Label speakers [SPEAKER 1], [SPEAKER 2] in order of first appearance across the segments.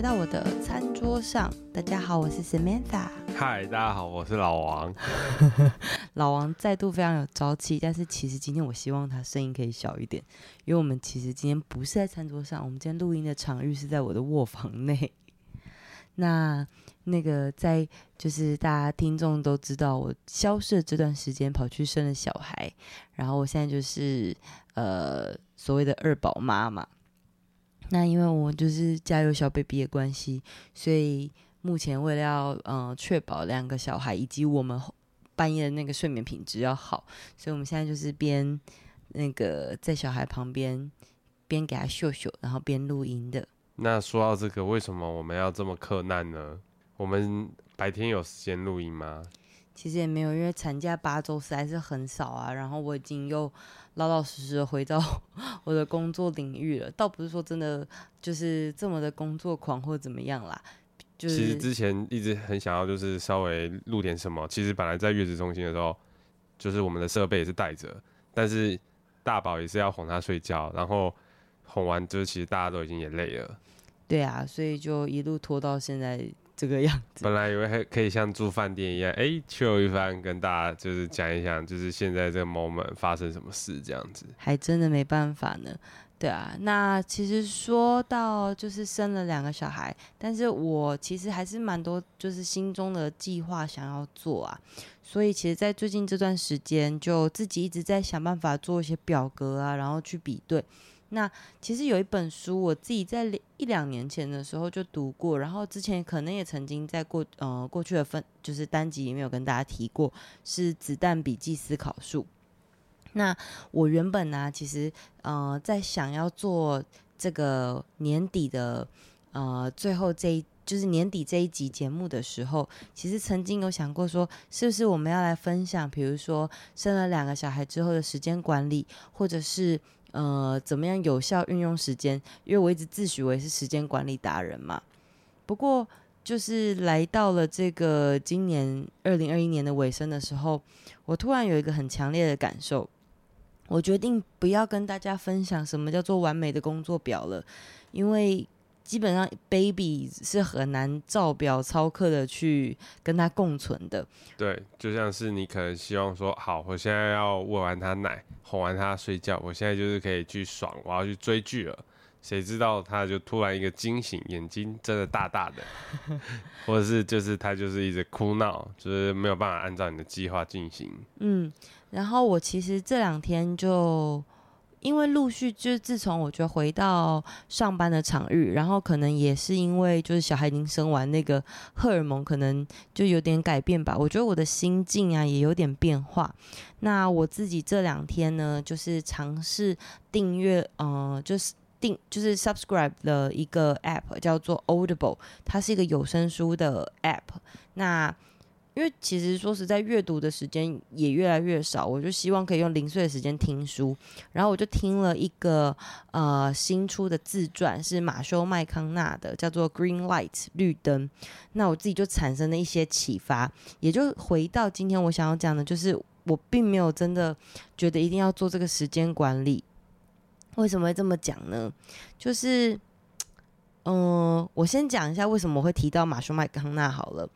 [SPEAKER 1] 来到我的餐桌上。大家好，我是 Samantha。
[SPEAKER 2] 嗨，大家好，我是老王。
[SPEAKER 1] 老王再度非常有朝气，但是其实今天我希望他声音可以小一点，因为我们其实今天不是在餐桌上，我们今天录音的场域是在我的卧房内。那那个在就是大家听众都知道，我消失的这段时间跑去生了小孩，然后我现在就是呃所谓的二宝妈嘛。那因为我就是家有小 baby 的关系，所以目前为了要嗯确保两个小孩以及我们半夜的那个睡眠品质要好，所以我们现在就是边那个在小孩旁边边给他秀秀，然后边录音的。
[SPEAKER 2] 那说到这个，为什么我们要这么克难呢？我们白天有时间录音吗？
[SPEAKER 1] 其实也没有，因为产假八周实在是很少啊。然后我已经又老老实实的回到 我的工作领域了。倒不是说真的就是这么的工作狂或怎么样啦。就是
[SPEAKER 2] 其实之前一直很想要，就是稍微录点什么。其实本来在月子中心的时候，就是我们的设备也是带着，但是大宝也是要哄他睡觉，然后哄完就是其实大家都已经也累了。
[SPEAKER 1] 对啊，所以就一路拖到现在。这个样子，
[SPEAKER 2] 本来以为还可以像住饭店一样，哎，chill 一番，跟大家就是讲一讲，就是现在这个 moment 发生什么事这样子，
[SPEAKER 1] 还真的没办法呢。对啊，那其实说到就是生了两个小孩，但是我其实还是蛮多就是心中的计划想要做啊，所以其实，在最近这段时间，就自己一直在想办法做一些表格啊，然后去比对。那其实有一本书，我自己在一两年前的时候就读过，然后之前可能也曾经在过呃过去的分就是单集里面有跟大家提过，是《子弹笔记思考术》。那我原本呢、其实呃在想要做这个年底的呃最后这一就是年底这一集节目的时候，其实曾经有想过说，是不是我们要来分享，比如说生了两个小孩之后的时间管理，或者是。呃，怎么样有效运用时间？因为我一直自诩为是时间管理达人嘛。不过，就是来到了这个今年二零二一年的尾声的时候，我突然有一个很强烈的感受，我决定不要跟大家分享什么叫做完美的工作表了，因为。基本上，baby 是很难照表操课的去跟他共存的。
[SPEAKER 2] 对，就像是你可能希望说，好，我现在要喂完他奶，哄完他睡觉，我现在就是可以去爽，我要去追剧了。谁知道他就突然一个惊醒，眼睛睁得大大的，或者是就是他就是一直哭闹，就是没有办法按照你的计划进行。
[SPEAKER 1] 嗯，然后我其实这两天就。因为陆续就是自从我觉得回到上班的场域，然后可能也是因为就是小孩已经生完，那个荷尔蒙可能就有点改变吧。我觉得我的心境啊也有点变化。那我自己这两天呢，就是尝试订阅，呃，就是订就是 subscribe 的一个 app 叫做 Audible，它是一个有声书的 app。那因为其实说实在，阅读的时间也越来越少，我就希望可以用零碎的时间听书。然后我就听了一个呃新出的自传，是马修麦康纳的，叫做《Green Light》绿灯。那我自己就产生了一些启发，也就回到今天我想要讲的，就是我并没有真的觉得一定要做这个时间管理。为什么会这么讲呢？就是嗯、我先讲一下为什么我会提到马修麦康纳好了。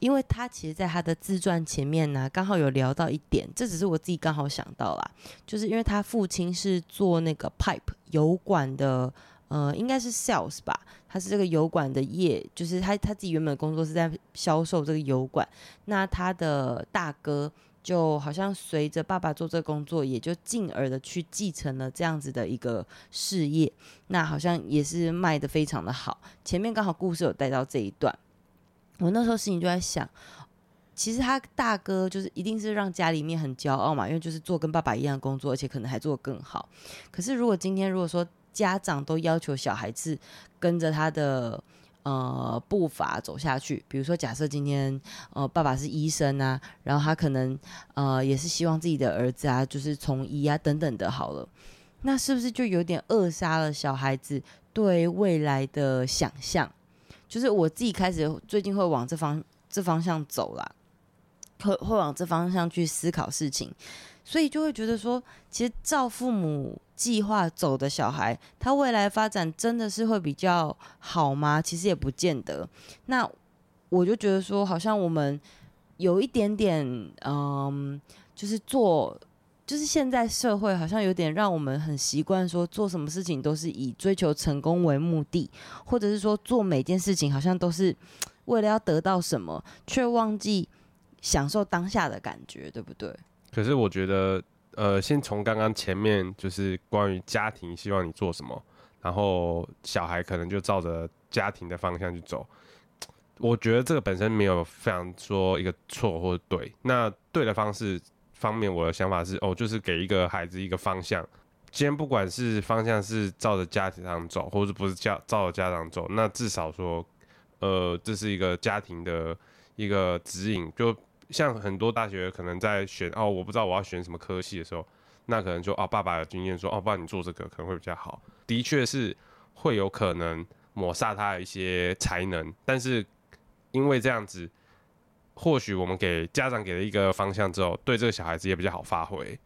[SPEAKER 1] 因为他其实，在他的自传前面呢，刚好有聊到一点，这只是我自己刚好想到啦，就是因为他父亲是做那个 pipe 油管的，呃，应该是 sales 吧，他是这个油管的业，就是他他自己原本的工作是在销售这个油管，那他的大哥就好像随着爸爸做这工作，也就进而的去继承了这样子的一个事业，那好像也是卖得非常的好，前面刚好故事有带到这一段。我那时候心里就在想，其实他大哥就是一定是让家里面很骄傲嘛，因为就是做跟爸爸一样的工作，而且可能还做得更好。可是如果今天如果说家长都要求小孩子跟着他的呃步伐走下去，比如说假设今天呃爸爸是医生啊，然后他可能呃也是希望自己的儿子啊就是从医啊等等的，好了，那是不是就有点扼杀了小孩子对未来的想象？就是我自己开始最近会往这方这方向走啦，会会往这方向去思考事情，所以就会觉得说，其实照父母计划走的小孩，他未来发展真的是会比较好吗？其实也不见得。那我就觉得说，好像我们有一点点，嗯，就是做，就是现在社会好像有点让我们很习惯说，做什么事情都是以追求成功为目的，或者是说做每件事情好像都是为了要得到什么，却忘记享受当下的感觉，对不对？
[SPEAKER 2] 可是我觉得。呃，先从刚刚前面就是关于家庭希望你做什么，然后小孩可能就照着家庭的方向去走。我觉得这个本身没有非常说一个错或者对。那对的方式方面，我的想法是，哦，就是给一个孩子一个方向。今天不管是方向是照着家庭上走，或者不是照照着家长走，那至少说，呃，这是一个家庭的一个指引，就。像很多大学可能在选哦，我不知道我要选什么科系的时候，那可能就哦，爸爸有经验说哦，爸你做这个可能会比较好。的确是会有可能抹杀他的一些才能，但是因为这样子，或许我们给家长给了一个方向之后，对这个小孩子也比较好发挥。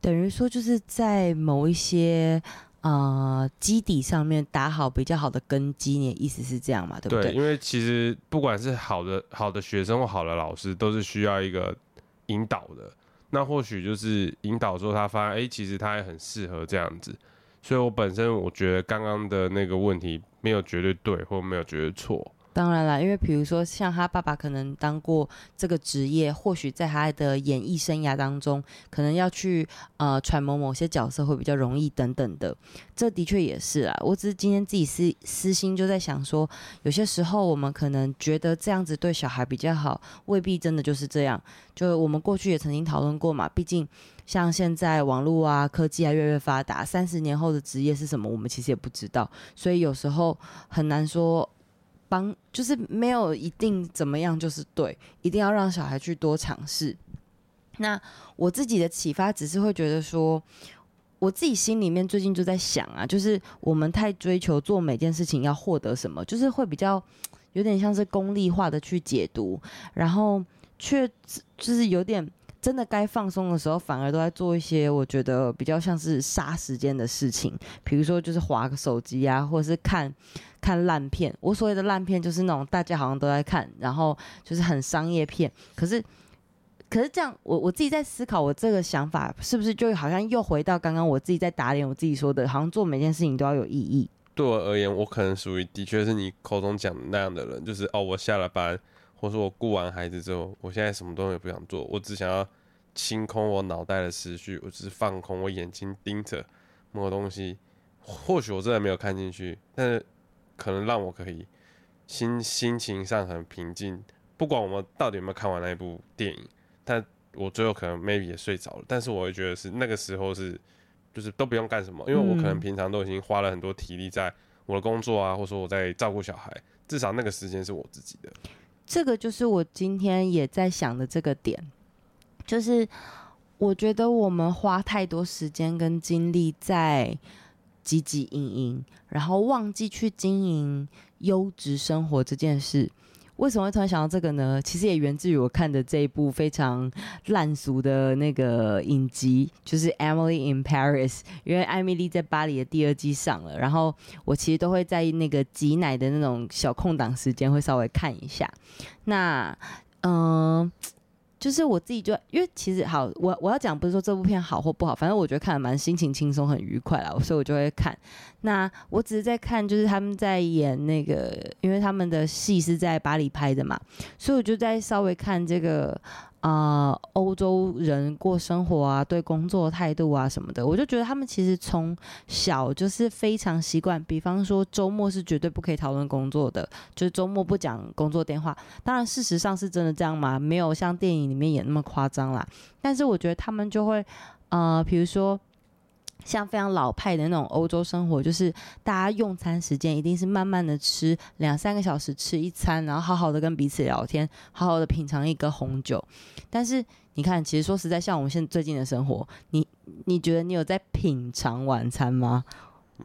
[SPEAKER 1] 等于说就是在某一些。呃，基底上面打好比较好的根基，你的意思是这样嘛？对不对？
[SPEAKER 2] 对，因为其实不管是好的好的学生或好的老师，都是需要一个引导的。那或许就是引导之后，他发现，哎，其实他也很适合这样子。所以我本身我觉得刚刚的那个问题没有绝对对，或没有绝对错。
[SPEAKER 1] 当然啦，因为比如说像他爸爸可能当过这个职业，或许在他的演艺生涯当中，可能要去呃揣摩某些角色会比较容易等等的，这的确也是啊。我只是今天自己私私心就在想说，有些时候我们可能觉得这样子对小孩比较好，未必真的就是这样。就我们过去也曾经讨论过嘛，毕竟像现在网络啊科技啊越来越发达，三十年后的职业是什么，我们其实也不知道，所以有时候很难说。就是没有一定怎么样就是对，一定要让小孩去多尝试。那我自己的启发只是会觉得说，我自己心里面最近就在想啊，就是我们太追求做每件事情要获得什么，就是会比较有点像是功利化的去解读，然后却就是有点。真的该放松的时候，反而都在做一些我觉得比较像是杀时间的事情，比如说就是划个手机啊，或者是看看烂片。我所谓的烂片就是那种大家好像都在看，然后就是很商业片。可是，可是这样，我我自己在思考，我这个想法是不是就好像又回到刚刚我自己在打脸我自己说的，好像做每件事情都要有意义。
[SPEAKER 2] 对我而言，我可能属于的确是你口中讲的那样的人，就是哦，我下了班。或者说我顾完孩子之后，我现在什么东西也不想做，我只想要清空我脑袋的思绪，我只是放空，我眼睛盯着某个东西。或许我真的没有看进去，但是可能让我可以心心情上很平静。不管我们到底有没有看完那一部电影，但我最后可能 maybe 也睡着了。但是我会觉得是那个时候是就是都不用干什么，因为我可能平常都已经花了很多体力在我的工作啊，或者说我在照顾小孩，至少那个时间是我自己的。
[SPEAKER 1] 这个就是我今天也在想的这个点，就是我觉得我们花太多时间跟精力在汲汲营营，然后忘记去经营优质生活这件事。为什么会突然想到这个呢？其实也源自于我看的这一部非常烂俗的那个影集，就是《Emily in Paris》。因为《艾米丽在巴黎》的第二季上了，然后我其实都会在那个挤奶的那种小空档时间会稍微看一下。那，嗯、就是我自己就因为其实好，我我要讲不是说这部片好或不好，反正我觉得看的蛮心情轻松很愉快啦，所以我就会看。那我只是在看，就是他们在演那个，因为他们的戏是在巴黎拍的嘛，所以我就在稍微看这个。啊，欧、洲人过生活啊，对工作态度啊什么的，我就觉得他们其实从小就是非常习惯。比方说周末是绝对不可以讨论工作的，就是周末不讲工作电话。当然，事实上是真的这样吗？没有像电影里面演那么夸张啦。但是我觉得他们就会，呃，比如说。像非常老派的那种欧洲生活，就是大家用餐时间一定是慢慢的吃，两三个小时吃一餐，然后好好的跟彼此聊天，好好的品尝一个红酒。但是你看，其实说实在，像我们现在最近的生活，你你觉得你有在品尝晚餐吗？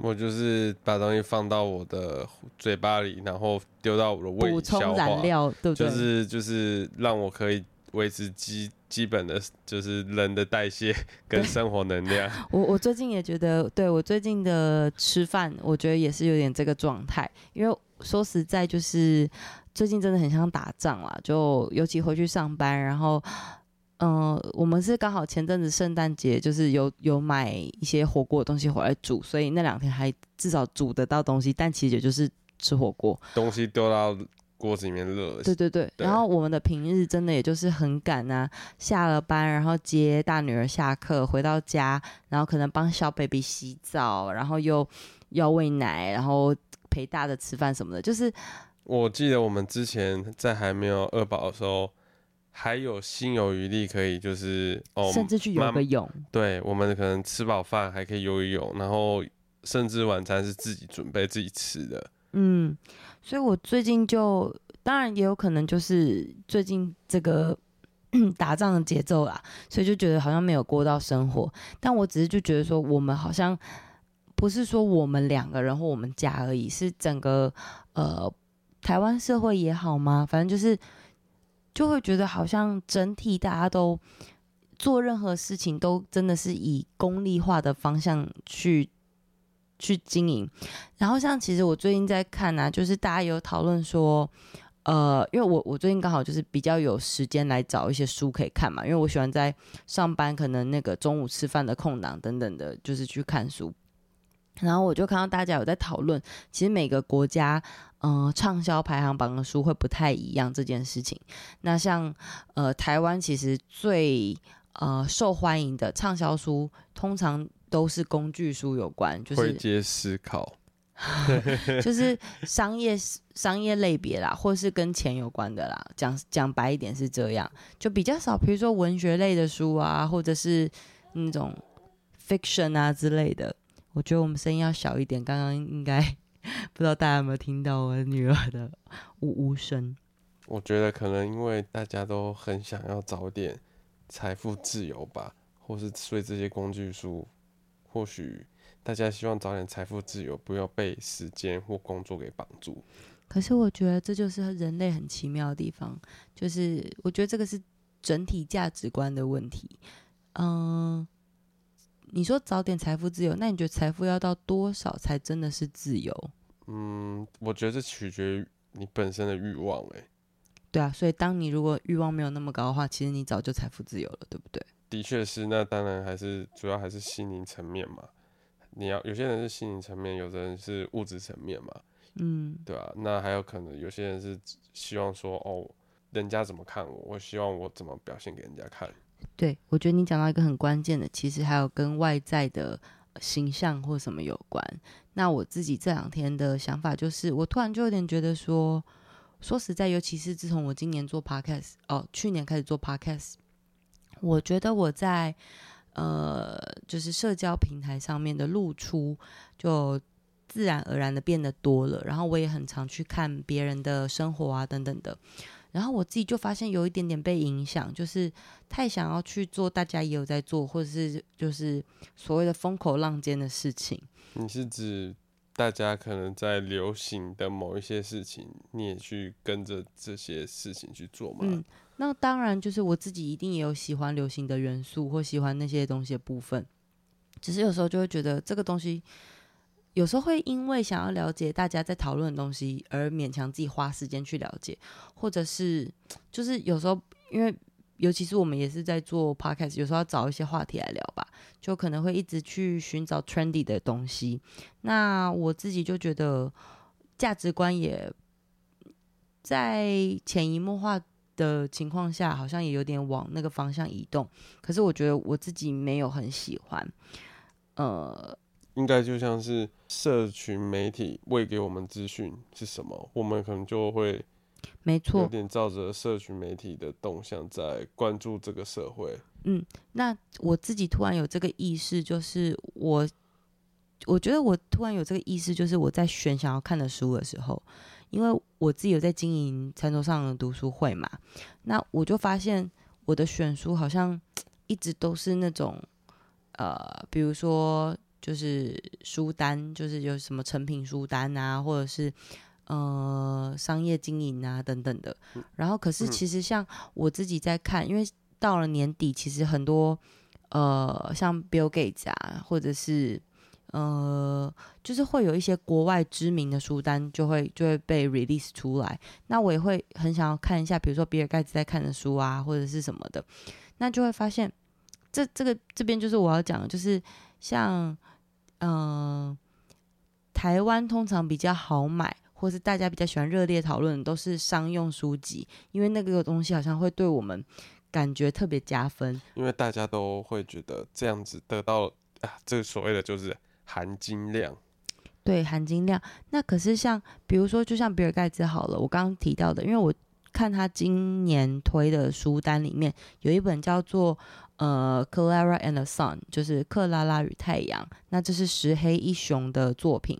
[SPEAKER 2] 我就是把东西放到我的嘴巴里，然后丢到我的胃里，
[SPEAKER 1] 补充燃料，对不对？
[SPEAKER 2] 就是就是让我可以维持机基本的就是人的代谢 跟生活能量。
[SPEAKER 1] 我我最近也觉得，对我最近的吃饭，我觉得也是有点这个状态。因为说实在，就是最近真的很像打仗啦，就尤其回去上班，然后。嗯、呃，我们是刚好前阵子圣诞节，就是有有买一些火锅的东西回来煮，所以那两天还至少煮得到东西，但其实也就是吃火锅，
[SPEAKER 2] 东西丢到锅子里面热。
[SPEAKER 1] 对对对，对然后我们的平日真的也就是很赶啊，下了班然后接大女儿下课回到家，然后可能帮小 baby 洗澡，然后又要喂奶，然后陪大的吃饭什么的，就是
[SPEAKER 2] 我记得我们之前在还没有二宝的时候。还有心有余力可以，就是哦，
[SPEAKER 1] 甚至去游个泳。
[SPEAKER 2] 对，我们可能吃饱饭还可以游泳，然后甚至晚餐是自己准备自己吃的。
[SPEAKER 1] 嗯，所以我最近就当然也有可能就是最近这个 打仗的节奏啦，所以就觉得好像没有过到生活。但我只是就觉得说，我们好像不是说我们两个人或我们家而已，是整个呃台湾社会也好吗？反正就是。就会觉得好像整体大家都做任何事情都真的是以功利化的方向去去经营。然后像其实我最近在看啊，就是大家有讨论说，呃，因为我我最近刚好就是比较有时间来找一些书可以看嘛，因为我喜欢在上班可能那个中午吃饭的空档等等的，就是去看书。然后我就看到大家有在讨论，其实每个国家，嗯、畅销排行榜的书会不太一样这件事情。那像呃台湾其实最呃受欢迎的畅销书，通常都是工具书有关，就是
[SPEAKER 2] 会接思考，
[SPEAKER 1] 就是商业商业类别啦，或是跟钱有关的啦。讲讲白一点是这样，就比较少，比如说文学类的书啊，或者是那种 fiction 啊之类的。我觉得我们声音要小一点。刚刚应该 不知道大家有没有听到我女儿的呜呜声。
[SPEAKER 2] 我觉得可能因为大家都很想要早点财富自由吧，或是所以这些工具书，或许大家希望早点财富自由，不要被时间或工作给绑住。
[SPEAKER 1] 可是我觉得这就是人类很奇妙的地方，就是我觉得这个是整体价值观的问题。嗯。你说早点财富自由，那你觉得财富要到多少才真的是自由？
[SPEAKER 2] 嗯，我觉得这取决于你本身的欲望。哎，
[SPEAKER 1] 对啊，所以当你如果欲望没有那么高的话，其实你早就财富自由了，对不对？
[SPEAKER 2] 的确是，那当然还是主要还是心灵层面嘛。你要有些人是心灵层面，有的人是物质层面嘛。嗯，对啊，那还有可能有些人是希望说，哦，人家怎么看我，我希望我怎么表现给人家看。
[SPEAKER 1] 对，我觉得你讲到一个很关键的，其实还有跟外在的形象或什么有关。那我自己这两天的想法就是，我突然就有点觉得说，说实在，尤其是自从我今年做 podcast，哦，去年开始做 podcast，我觉得我在呃，就是社交平台上面的露出，就自然而然的变得多了。然后我也很常去看别人的生活啊，等等的。然后我自己就发现有一点点被影响，就是太想要去做大家也有在做，或者是就是所谓的风口浪尖的事情。
[SPEAKER 2] 你是指大家可能在流行的某一些事情，你也去跟着这些事情去做吗？
[SPEAKER 1] 嗯，那当然就是我自己一定也有喜欢流行的元素或喜欢那些东西的部分，只是有时候就会觉得这个东西。有时候会因为想要了解大家在讨论的东西而勉强自己花时间去了解，或者是就是有时候因为尤其是我们也是在做 podcast，有时候要找一些话题来聊吧，就可能会一直去寻找 trendy 的东西。那我自己就觉得价值观也在潜移默化的情况下，好像也有点往那个方向移动。可是我觉得我自己没有很喜欢，呃。
[SPEAKER 2] 应该就像是社群媒体喂给我们资讯是什么，我们可能就会，
[SPEAKER 1] 没错，
[SPEAKER 2] 有点照着社群媒体的动向在关注这个社会。
[SPEAKER 1] 嗯，那我自己突然有这个意识，就是我，我觉得我突然有这个意识，就是我在选想要看的书的时候，因为我自己有在经营餐桌上的读书会嘛，那我就发现我的选书好像一直都是那种，呃，比如说。就是书单，就是有什么成品书单啊，或者是呃商业经营啊等等的。然后，可是其实像我自己在看，因为到了年底，其实很多呃，像 Bill Gates 啊，或者是呃，就是会有一些国外知名的书单就会就会被 release 出来。那我也会很想要看一下，比如说比尔盖茨在看的书啊，或者是什么的，那就会发现这这个这边就是我要讲的，就是像嗯、呃，台湾通常比较好买。或是大家比较喜欢热烈讨论的都是商用书籍，因为那个东西好像会对我们感觉特别加分。
[SPEAKER 2] 因为大家都会觉得这样子得到啊，这个所谓的就是含金量。
[SPEAKER 1] 对，含金量。那可是像比如说，就像比尔盖茨好了，我刚刚提到的，因为我看他今年推的书单里面有一本叫做呃《Clara and the Sun》，就是克拉拉与太阳。那这是石黑一雄的作品。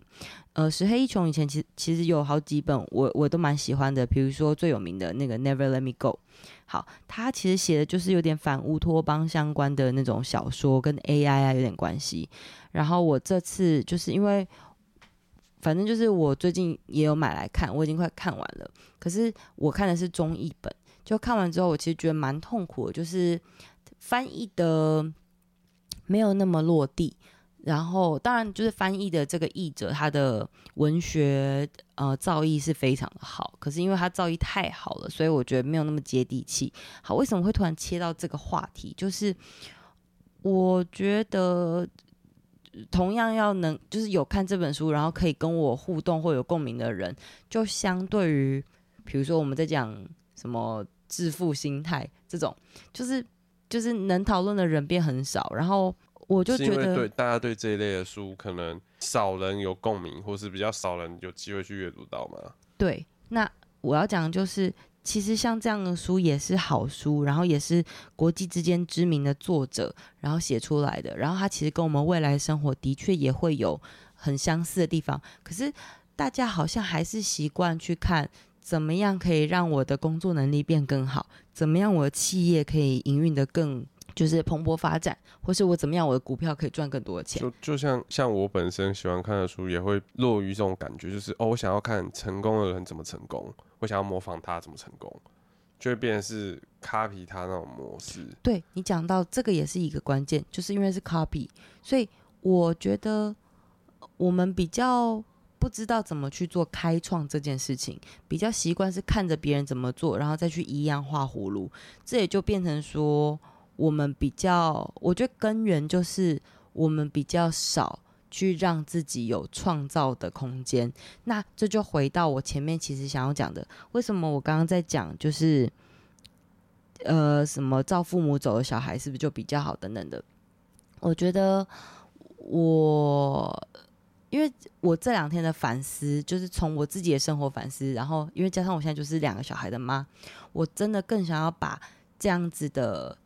[SPEAKER 1] 呃，石黑一雄以前其实其实有好几本我我都蛮喜欢的，比如说最有名的那个《Never Let Me Go》。好，他其实写的就是有点反乌托邦相关的那种小说，跟 AI 啊有点关系。然后我这次就是因为，反正就是我最近也有买来看，我已经快看完了。可是我看的是中译本，就看完之后，我其实觉得蛮痛苦的，就是翻译的没有那么落地。然后，当然就是翻译的这个译者，他的文学呃造诣是非常的好。可是因为他造诣太好了，所以我觉得没有那么接地气。好，为什么会突然切到这个话题？就是我觉得同样要能，就是有看这本书，然后可以跟我互动或有共鸣的人，就相对于比如说我们在讲什么致富心态这种，就是就是能讨论的人变很少，然后。我就觉得，
[SPEAKER 2] 对大家对这一类的书，可能少人有共鸣，或是比较少人有机会去阅读到嘛。
[SPEAKER 1] 对，那我要讲的就是，其实像这样的书也是好书，然后也是国际之间知名的作者，然后写出来的，然后它其实跟我们未来生活的确也会有很相似的地方。可是大家好像还是习惯去看，怎么样可以让我的工作能力变更好，怎么样我的企业可以营运得更。就是蓬勃发展，或是我怎么样，我的股票可以赚更多的钱。
[SPEAKER 2] 就就像像我本身喜欢看的书，也会落于这种感觉，就是哦，我想要看成功的人怎么成功，我想要模仿他怎么成功，就会变成是 copy 他那种模式。
[SPEAKER 1] 对，你讲到这个也是一个关键，就是因为是 copy，所以我觉得我们比较不知道怎么去做开创这件事情，比较习惯是看着别人怎么做，然后再去一样画葫芦，这也就变成说。我们比较，我觉得根源就是我们比较少去让自己有创造的空间。那这就回到我前面其实想要讲的，为什么我刚刚在讲，就是呃，什么照父母走的小孩是不是就比较好等等的？我觉得我，因为我这两天的反思，就是从我自己的生活反思，然后因为加上我现在就是两个小孩的妈，我真的更想要把这样子的。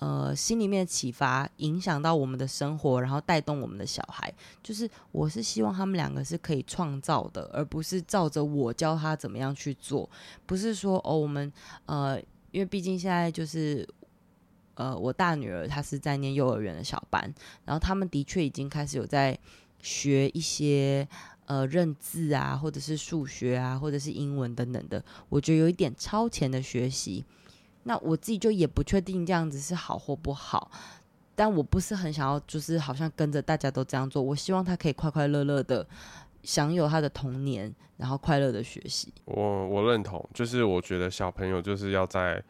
[SPEAKER 1] 呃，心里面的启发影响到我们的生活，然后带动我们的小孩。就是我是希望他们两个是可以创造的，而不是照着我教他怎么样去做。不是说哦，我们呃，因为毕竟现在就是呃，我大女儿她是在念幼儿园的小班，然后他们的确已经开始有在学一些呃认字啊，或者是数学啊，或者是英文等等的。我觉得有一点超前的学习。那我自己就也不确定这样子是好或不好，但我不是很想要，就是好像跟着大家都这样做。我希望他可以快快乐乐的享有他的童年，然后快乐的学习。
[SPEAKER 2] 我我认同，就是我觉得小朋友就是要在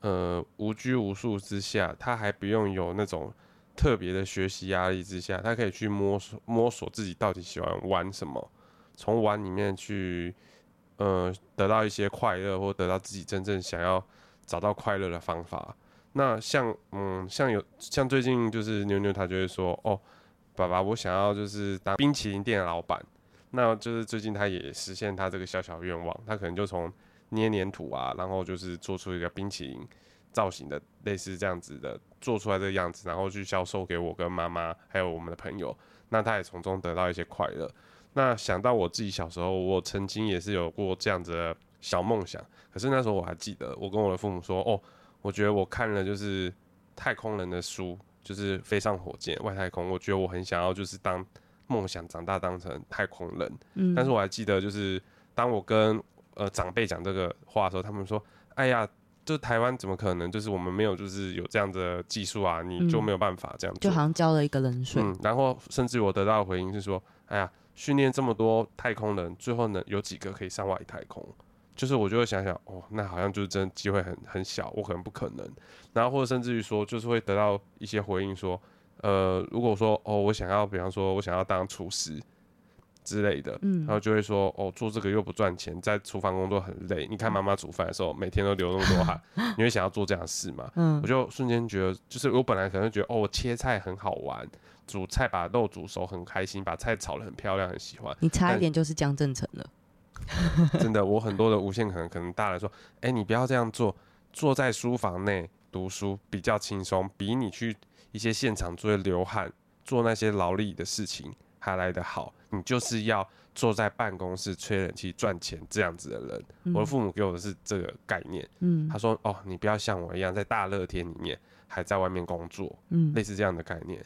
[SPEAKER 2] 呃无拘无束之下，他还不用有那种特别的学习压力之下，他可以去摸索摸索自己到底喜欢玩什么，从玩里面去呃得到一些快乐，或得到自己真正想要。找到快乐的方法。那像嗯，像有像最近就是妞妞她就会说哦，爸爸，我想要就是当冰淇淋店的老板。那就是最近她也实现她这个小小愿望，她可能就从捏黏土啊，然后就是做出一个冰淇淋造型的类似这样子的做出来这个样子，然后去销售给我跟妈妈还有我们的朋友。那她也从中得到一些快乐。那想到我自己小时候，我曾经也是有过这样子的。小梦想，可是那时候我还记得，我跟我的父母说，哦，我觉得我看了就是太空人的书，就是飞上火箭外太空，我觉得我很想要就是当梦想长大当成太空人。嗯，但是我还记得，就是当我跟呃长辈讲这个话的时候，他们说，哎呀，就台湾怎么可能？就是我们没有，就是有这样的技术啊，你就没有办法这样做，
[SPEAKER 1] 就好像浇了一个冷水。
[SPEAKER 2] 嗯，然后甚至我得到的回应是说，哎呀，训练这么多太空人，最后呢有几个可以上外太空？就是我就会想想，哦，那好像就是真的机会很很小，我可能不可能。然后或者甚至于说，就是会得到一些回应说，呃，如果说哦，我想要，比方说我想要当厨师。之类的，然后就会说哦，做这个又不赚钱，在厨房工作很累。你看妈妈煮饭的时候，每天都流那么多汗，你会想要做这样的事吗？嗯，我就瞬间觉得，就是我本来可能觉得哦，我切菜很好玩，煮菜把肉煮熟很开心，把菜炒得很漂亮，很喜欢。
[SPEAKER 1] 你差一点就是江正成了。
[SPEAKER 2] 真的，我很多的无限可能，可能大人说，哎，你不要这样做，坐在书房内读书比较轻松，比你去一些现场做流汗，做那些劳力的事情还来得好。你就是要坐在办公室吹冷气赚钱这样子的人。嗯。我的父母给我的是这个概念。嗯，他说：“哦，你不要像我一样在大热天里面还在外面工作。”嗯，类似这样的概念。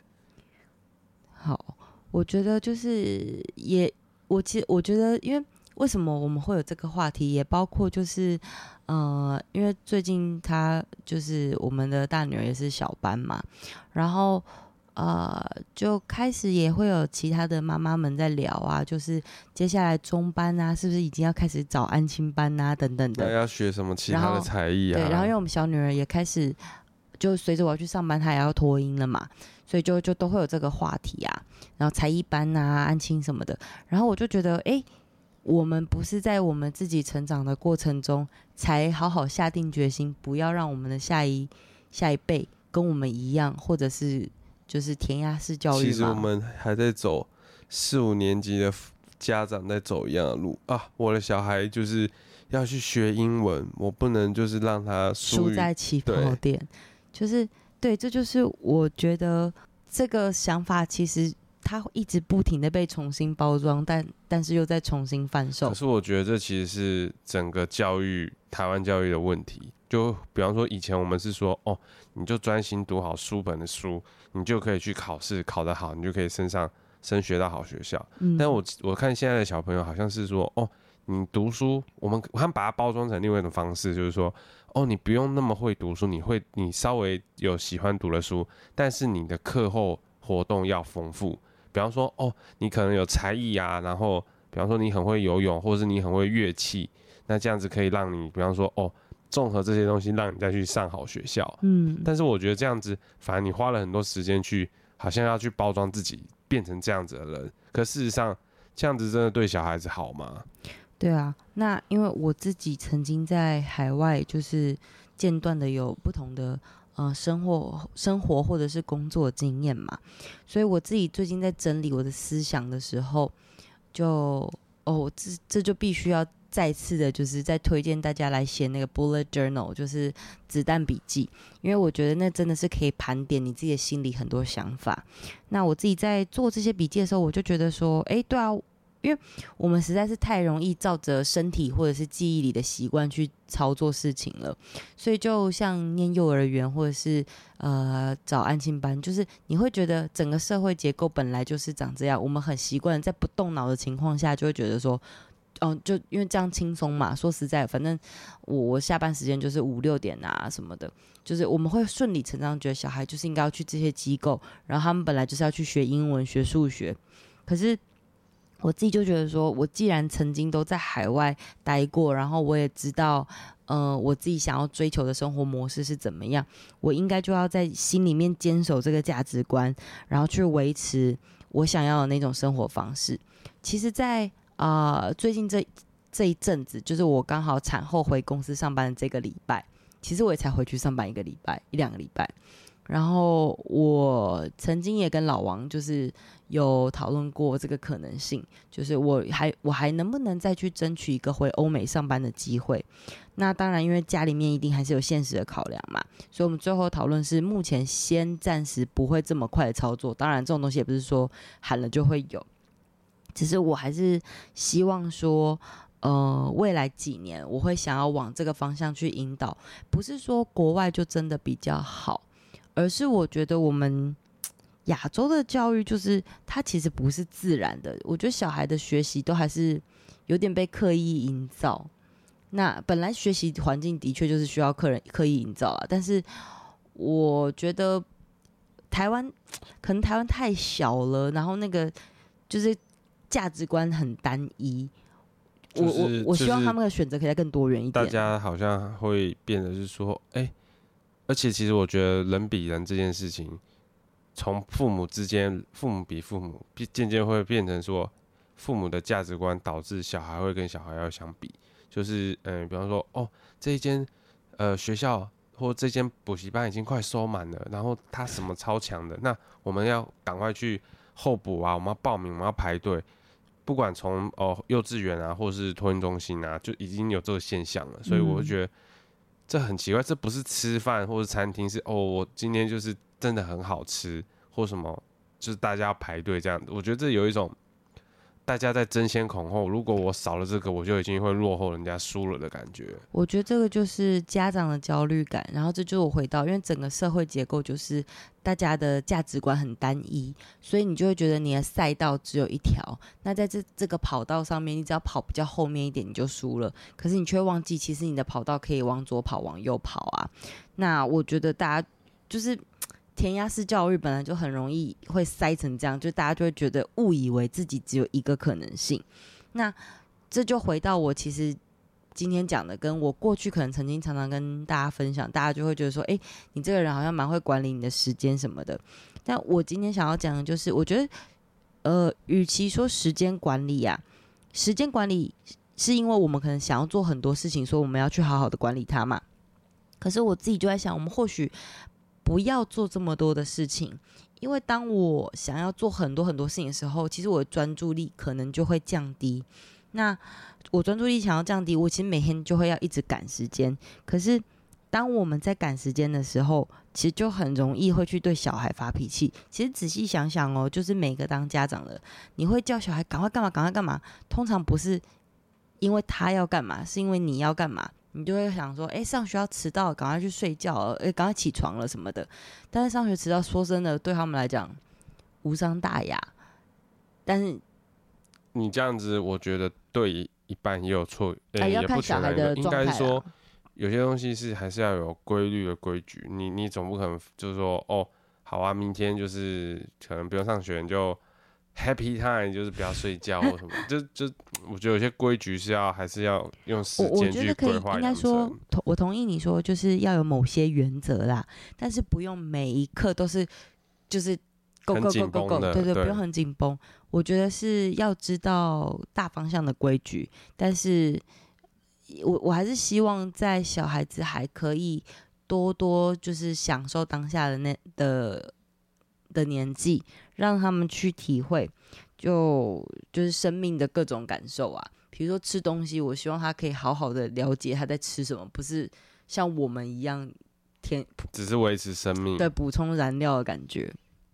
[SPEAKER 1] 好，我觉得就是也，我其实我觉得，因为为什么我们会有这个话题，也包括就是，呃，因为最近他就是我们的大女儿也是小班嘛，然后。呃，就开始也会有其他的妈妈们在聊啊，就是接下来中班啊，是不是已经要开始找安亲班啊，等等的。
[SPEAKER 2] 要学什么其他的才艺啊？
[SPEAKER 1] 对，然后因为我们小女儿也开始，就随着我要去上班，她也要脱音了嘛，所以就就都会有这个话题啊。然后才艺班啊，安亲什么的。然后我就觉得，哎，我们不是在我们自己成长的过程中，才好好下定决心，不要让我们的下一下一辈跟我们一样，或者是。就是填鸭式教育。
[SPEAKER 2] 其实我们还在走四五年级的家长在走一样的路啊！我的小孩就是要去学英文，我不能就是让他输
[SPEAKER 1] 在起跑点。就是对，这就是我觉得这个想法，其实他一直不停的被重新包装，但但是又在重新贩售。
[SPEAKER 2] 可是我觉得这其实是整个教育台湾教育的问题。就比方说，以前我们是说，哦，你就专心读好书本的书，你就可以去考试，考得好，你就可以升上升学到好学校。嗯。但我我看现在的小朋友好像是说，哦，你读书，我们我看把它包装成另外一种方式，就是说，哦，你不用那么会读书，你会你稍微有喜欢读的书，但是你的课后活动要丰富。比方说，哦，你可能有才艺啊，然后比方说你很会游泳，或者是你很会乐器，那这样子可以让你，比方说，哦。综合这些东西，让你再去上好学校。嗯，但是我觉得这样子，反而你花了很多时间去，好像要去包装自己，变成这样子的人。可事实上，这样子真的对小孩子好吗？
[SPEAKER 1] 对啊，那因为我自己曾经在海外，就是间断的有不同的呃生活、生活或者是工作经验嘛，所以我自己最近在整理我的思想的时候，就哦，这这就必须要。再次的，就是在推荐大家来写那个 bullet journal，就是子弹笔记，因为我觉得那真的是可以盘点你自己的心里很多想法。那我自己在做这些笔记的时候，我就觉得说，哎，对啊，因为我们实在是太容易照着身体或者是记忆里的习惯去操作事情了，所以就像念幼儿园或者是呃找安亲班，就是你会觉得整个社会结构本来就是长这样，我们很习惯在不动脑的情况下，就会觉得说。哦，就因为这样轻松嘛。说实在，反正我我下班时间就是五六点啊什么的，就是我们会顺理成章觉得小孩就是应该要去这些机构，然后他们本来就是要去学英文、学数学。可是我自己就觉得说，我既然曾经都在海外待过，然后我也知道，呃，我自己想要追求的生活模式是怎么样，我应该就要在心里面坚守这个价值观，然后去维持我想要的那种生活方式。其实，在啊、最近这这一阵子，就是我刚好产后回公司上班的这个礼拜，其实我也才回去上班一个礼拜，一两个礼拜。然后我曾经也跟老王就是有讨论过这个可能性，就是我还我还能不能再去争取一个回欧美上班的机会？那当然，因为家里面一定还是有现实的考量嘛，所以我们最后讨论是目前先暂时不会这么快的操作。当然，这种东西也不是说喊了就会有。只是我还是希望说，呃，未来几年我会想要往这个方向去引导，不是说国外就真的比较好，而是我觉得我们亚洲的教育就是它其实不是自然的，我觉得小孩的学习都还是有点被刻意营造。那本来学习环境的确就是需要客人刻意营造啊，但是我觉得台湾 可能台湾太小了，然后那个就是价值观很单一。我我我希望他们的选择可以再更多元一点。
[SPEAKER 2] 大家好像会变得是说，哎、欸，而且其实我觉得人比人这件事情，从父母之间，父母比父母，渐渐会变成说，父母的价值观导致小孩会跟小孩要相比，就是嗯、呃，比方说，哦，这一间呃学校或这间补习班已经快收满了，然后他什么超强的，那我们要赶快去候补啊，我们要报名，我们要排队。不管从哦幼稚园啊，或是托婴中心啊，就已经有这个现象了，所以我会觉得这很奇怪，这不是吃饭或是餐厅，是哦我今天就是真的很好吃，或什么就是大家要排队这样子，我觉得这有一种。大家在争先恐后，如果我少了这个，我就已经会落后人家输了的感觉。
[SPEAKER 1] 我觉得这个就是家长的焦虑感，然后这就是我回到，因为整个社会结构就是大家的价值观很单一，所以你就会觉得你的赛道只有一条。那在这这个跑道上面，你只要跑比较后面一点，你就输了。可是你却忘记，其实你的跑道可以往左跑，往右跑啊。那我觉得大家就是。填鸭式教育本来就很容易会塞成这样，就大家就会觉得误以为自己只有一个可能性。那这就回到我其实今天讲的，跟我过去可能曾经常常跟大家分享，大家就会觉得说，诶，你这个人好像蛮会管理你的时间什么的。但我今天想要讲的就是，我觉得，呃，与其说时间管理啊，时间管理是因为我们可能想要做很多事情，所以我们要去好好的管理它嘛。可是我自己就在想，我们或许。不要做这么多的事情，因为当我想要做很多很多事情的时候，其实我的专注力可能就会降低。那我专注力想要降低，我其实每天就会要一直赶时间。可是当我们在赶时间的时候，其实就很容易会去对小孩发脾气。其实仔细想想哦，就是每个当家长的，你会叫小孩赶快干嘛，赶快干嘛，通常不是因为他要干嘛，是因为你要干嘛。你就会想说，哎、欸，上学要迟到，赶快去睡觉，哎、欸，赶快起床了什么的。但是上学迟到，说真的，对他们来讲无伤大雅。但是
[SPEAKER 2] 你这样子，我觉得对一半也有错，哎、
[SPEAKER 1] 欸，要看小孩的。应该是说，
[SPEAKER 2] 有些东西是还是要有规律的规矩。你你总不可能就是说，哦，好啊，明天就是可能不用上学，你就。Happy time 就是不要睡觉 或什么，就就我觉得有些规矩是要还是要用时间去规划。
[SPEAKER 1] 应该说，同我同意你说，就是要有某些原则啦，但是不用每一刻都是就是够够够够够，对对，不用很紧绷。我觉得是要知道大方向的规矩，但是我我还是希望在小孩子还可以多多就是享受当下的那的。的年纪，让他们去体会，就就是生命的各种感受啊。比如说吃东西，我希望他可以好好的了解他在吃什么，不是像我们一样天，
[SPEAKER 2] 只是维持生命，
[SPEAKER 1] 对，补充燃料的感觉。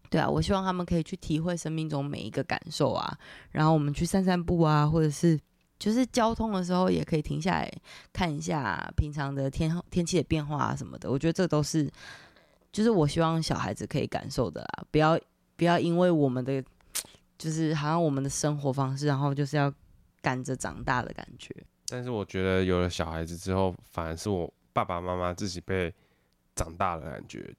[SPEAKER 1] 对啊，我希望他们可以去体会生命中每一个感受啊。然后我们去散散步啊，或者是就是交通的时候也可以停下来看一下平常的天天气的变化啊什么的。我觉得这都是。就是我希望小孩子可以感受的啦，不要不要因为我们的 就是好像我们的生活方式，然后就是要赶着长大的感觉。
[SPEAKER 2] 但是我觉得有了小孩子之后，反而是我爸爸妈妈自己被长大的感觉。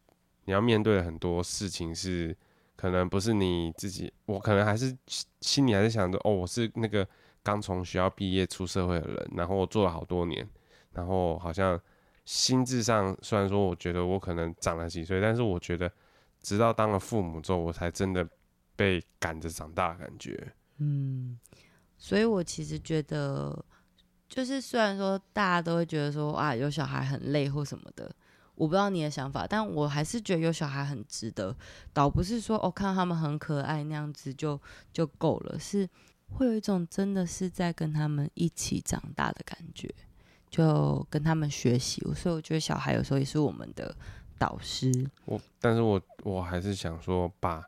[SPEAKER 2] 你要面对很多事情是可能不是你自己，我可能还是心里还是想着哦，我是那个刚从学校毕业出社会的人，然后我做了好多年，然后好像。心智上虽然说，我觉得我可能长了几岁，但是我觉得，直到当了父母之后，我才真的被赶着长大的感觉。
[SPEAKER 1] 嗯，所以我其实觉得，就是虽然说大家都会觉得说啊，有小孩很累或什么的，我不知道你的想法，但我还是觉得有小孩很值得。倒不是说哦，看到他们很可爱那样子就就够了，是会有一种真的是在跟他们一起长大的感觉。就跟他们学习，所以我觉得小孩有时候也是我们的导师。
[SPEAKER 2] 我，但是我我还是想说，把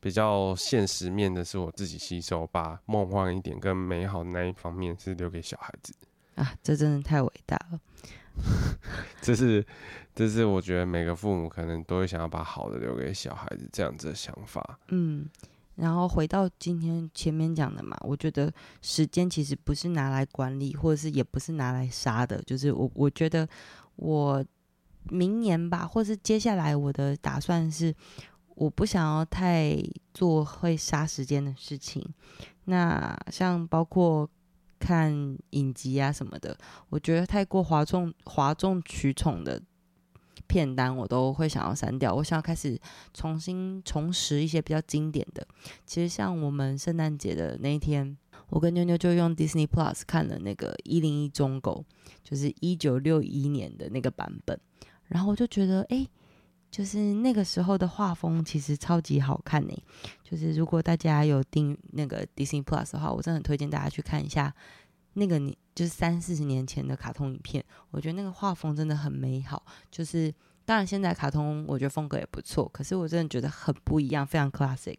[SPEAKER 2] 比较现实面的是我自己吸收，把梦幻一点跟美好的那一方面是留给小孩子。
[SPEAKER 1] 啊，这真的太伟大了！
[SPEAKER 2] 这是，这是我觉得每个父母可能都会想要把好的留给小孩子这样子的想法。
[SPEAKER 1] 嗯。然后回到今天前面讲的嘛，我觉得时间其实不是拿来管理，或者是也不是拿来杀的。就是我我觉得我明年吧，或是接下来我的打算是，我不想要太做会杀时间的事情。那像包括看影集啊什么的，我觉得太过哗众哗众取宠的。片单我都会想要删掉，我想要开始重新重拾一些比较经典的。其实像我们圣诞节的那一天，我跟妞妞就用 Disney Plus 看了那个《一零一忠狗》，就是一九六一年的那个版本。然后我就觉得，哎，就是那个时候的画风其实超级好看呢。就是如果大家有订那个 Disney Plus 的话，我真的很推荐大家去看一下那个年。就是三四十年前的卡通影片，我觉得那个画风真的很美好。就是当然现在卡通我觉得风格也不错，可是我真的觉得很不一样，非常 classic。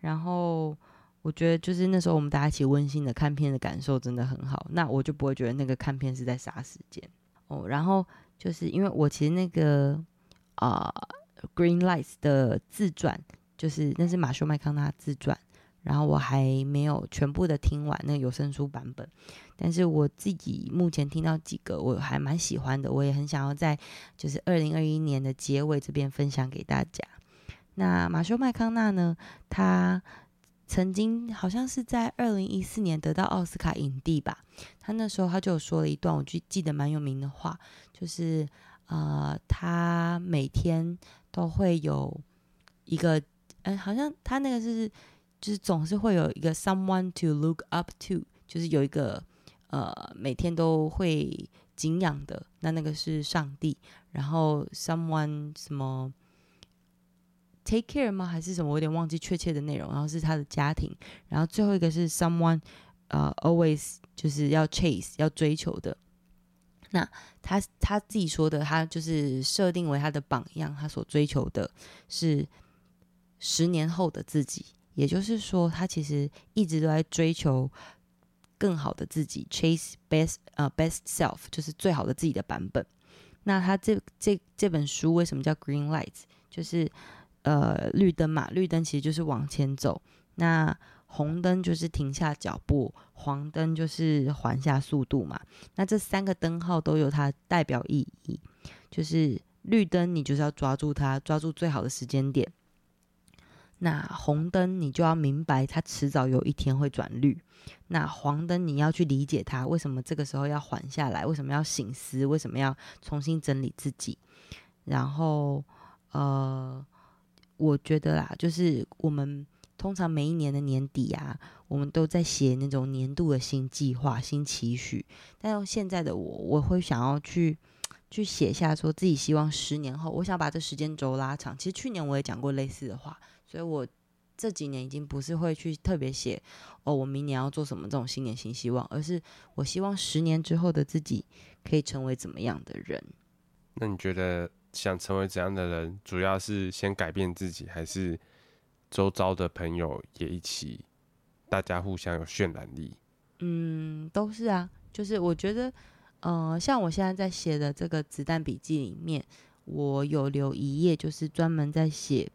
[SPEAKER 1] 然后我觉得就是那时候我们大家一起温馨的看片的感受真的很好，那我就不会觉得那个看片是在杀时间哦。然后就是因为我其实那个啊、Green Lights 的自传，就是那是马修麦康纳自传。然后我还没有全部的听完那个有声书版本，但是我自己目前听到几个我还蛮喜欢的，我也很想要在就是二零二一年的结尾这边分享给大家。那马修麦康纳呢，他曾经好像是在二零一四年得到奥斯卡影帝吧，他那时候他就说了一段我就记得蛮有名的话，就是呃他每天都会有一个，嗯，好像他那个是。就是总是会有一个 someone to look up to，就是有一个呃每天都会敬仰的，那那个是上帝。然后 someone 什么 take care 吗？还是什么？我有点忘记确切的内容。然后是他的家庭。然后最后一个是 someone 呃 always 就是要 chase 要追求的。那他他自己说的，他就是设定为他的榜样，他所追求的是十年后的自己。也就是说，他其实一直都在追求更好的自己，chase best 呃 best self，就是最好的自己的版本。那他这这这本书为什么叫 Green Lights？就是呃绿灯嘛，绿灯其实就是往前走，那红灯就是停下脚步，黄灯就是缓下速度嘛。那这三个灯号都有它代表意义，就是绿灯你就是要抓住它，抓住最好的时间点。那红灯你就要明白，它迟早有一天会转绿。那黄灯你要去理解它，为什么这个时候要缓下来？为什么要醒思？为什么要重新整理自己？然后，呃，我觉得啦，就是我们通常每一年的年底啊，我们都在写那种年度的新计划、新期许。但现在的我，我会想要去去写下，说自己希望十年后，我想把这时间轴拉长。其实去年我也讲过类似的话。所以我这几年已经不是会去特别写哦，我明年要做什么这种新年新希望，而是我希望十年之后的自己可以成为怎么样的人。
[SPEAKER 2] 那你觉得想成为怎样的人，主要是先改变自己，还是周遭的朋友也一起，大家互相有渲染力？
[SPEAKER 1] 嗯，都是啊。就是我觉得，呃，像我现在在写的这个子弹笔记里面，我有留一页，就是专门在写。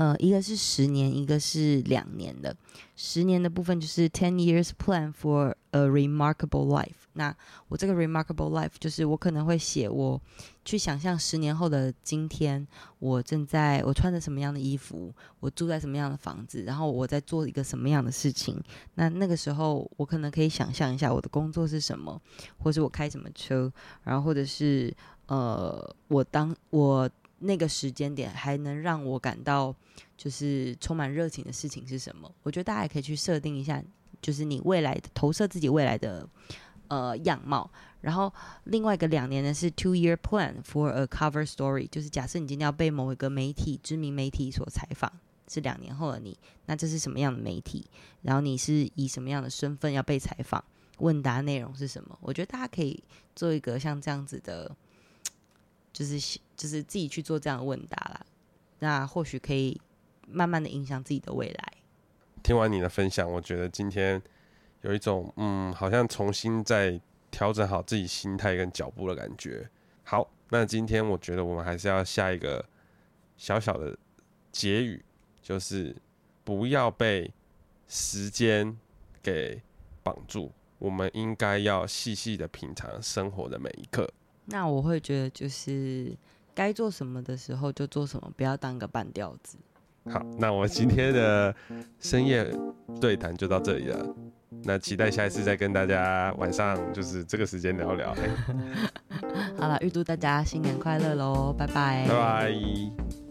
[SPEAKER 1] 呃，一个是十年，一个是两年的。十年的部分就是 ten years plan for a remarkable life。那我这个 remarkable life 就是我可能会写我去想象十年后的今天，我正在我穿着什么样的衣服，我住在什么样的房子，然后我在做一个什么样的事情。那那个时候我可能可以想象一下我的工作是什么，或是我开什么车，然后或者是呃，我当我。那个时间点还能让我感到就是充满热情的事情是什么？我觉得大家也可以去设定一下，就是你未来的投射自己未来的呃样貌。然后另外一个两年呢是 two year plan for a cover story，就是假设你今天要被某一个媒体知名媒体所采访，是两年后的你，那这是什么样的媒体？然后你是以什么样的身份要被采访？问答内容是什么？我觉得大家可以做一个像这样子的。就是就是自己去做这样的问答啦，那或许可以慢慢的影响自己的未来。
[SPEAKER 2] 听完你的分享，我觉得今天有一种嗯，好像重新再调整好自己心态跟脚步的感觉。好，那今天我觉得我们还是要下一个小小的结语，就是不要被时间给绑住，我们应该要细细的品尝生活的每一刻。
[SPEAKER 1] 那我会觉得，就是该做什么的时候就做什么，不要当个半吊子。
[SPEAKER 2] 好，那我今天的深夜对谈就到这里了。那期待下一次再跟大家晚上就是这个时间聊聊。
[SPEAKER 1] 好了，预祝大家新年快乐喽！拜拜，
[SPEAKER 2] 拜拜。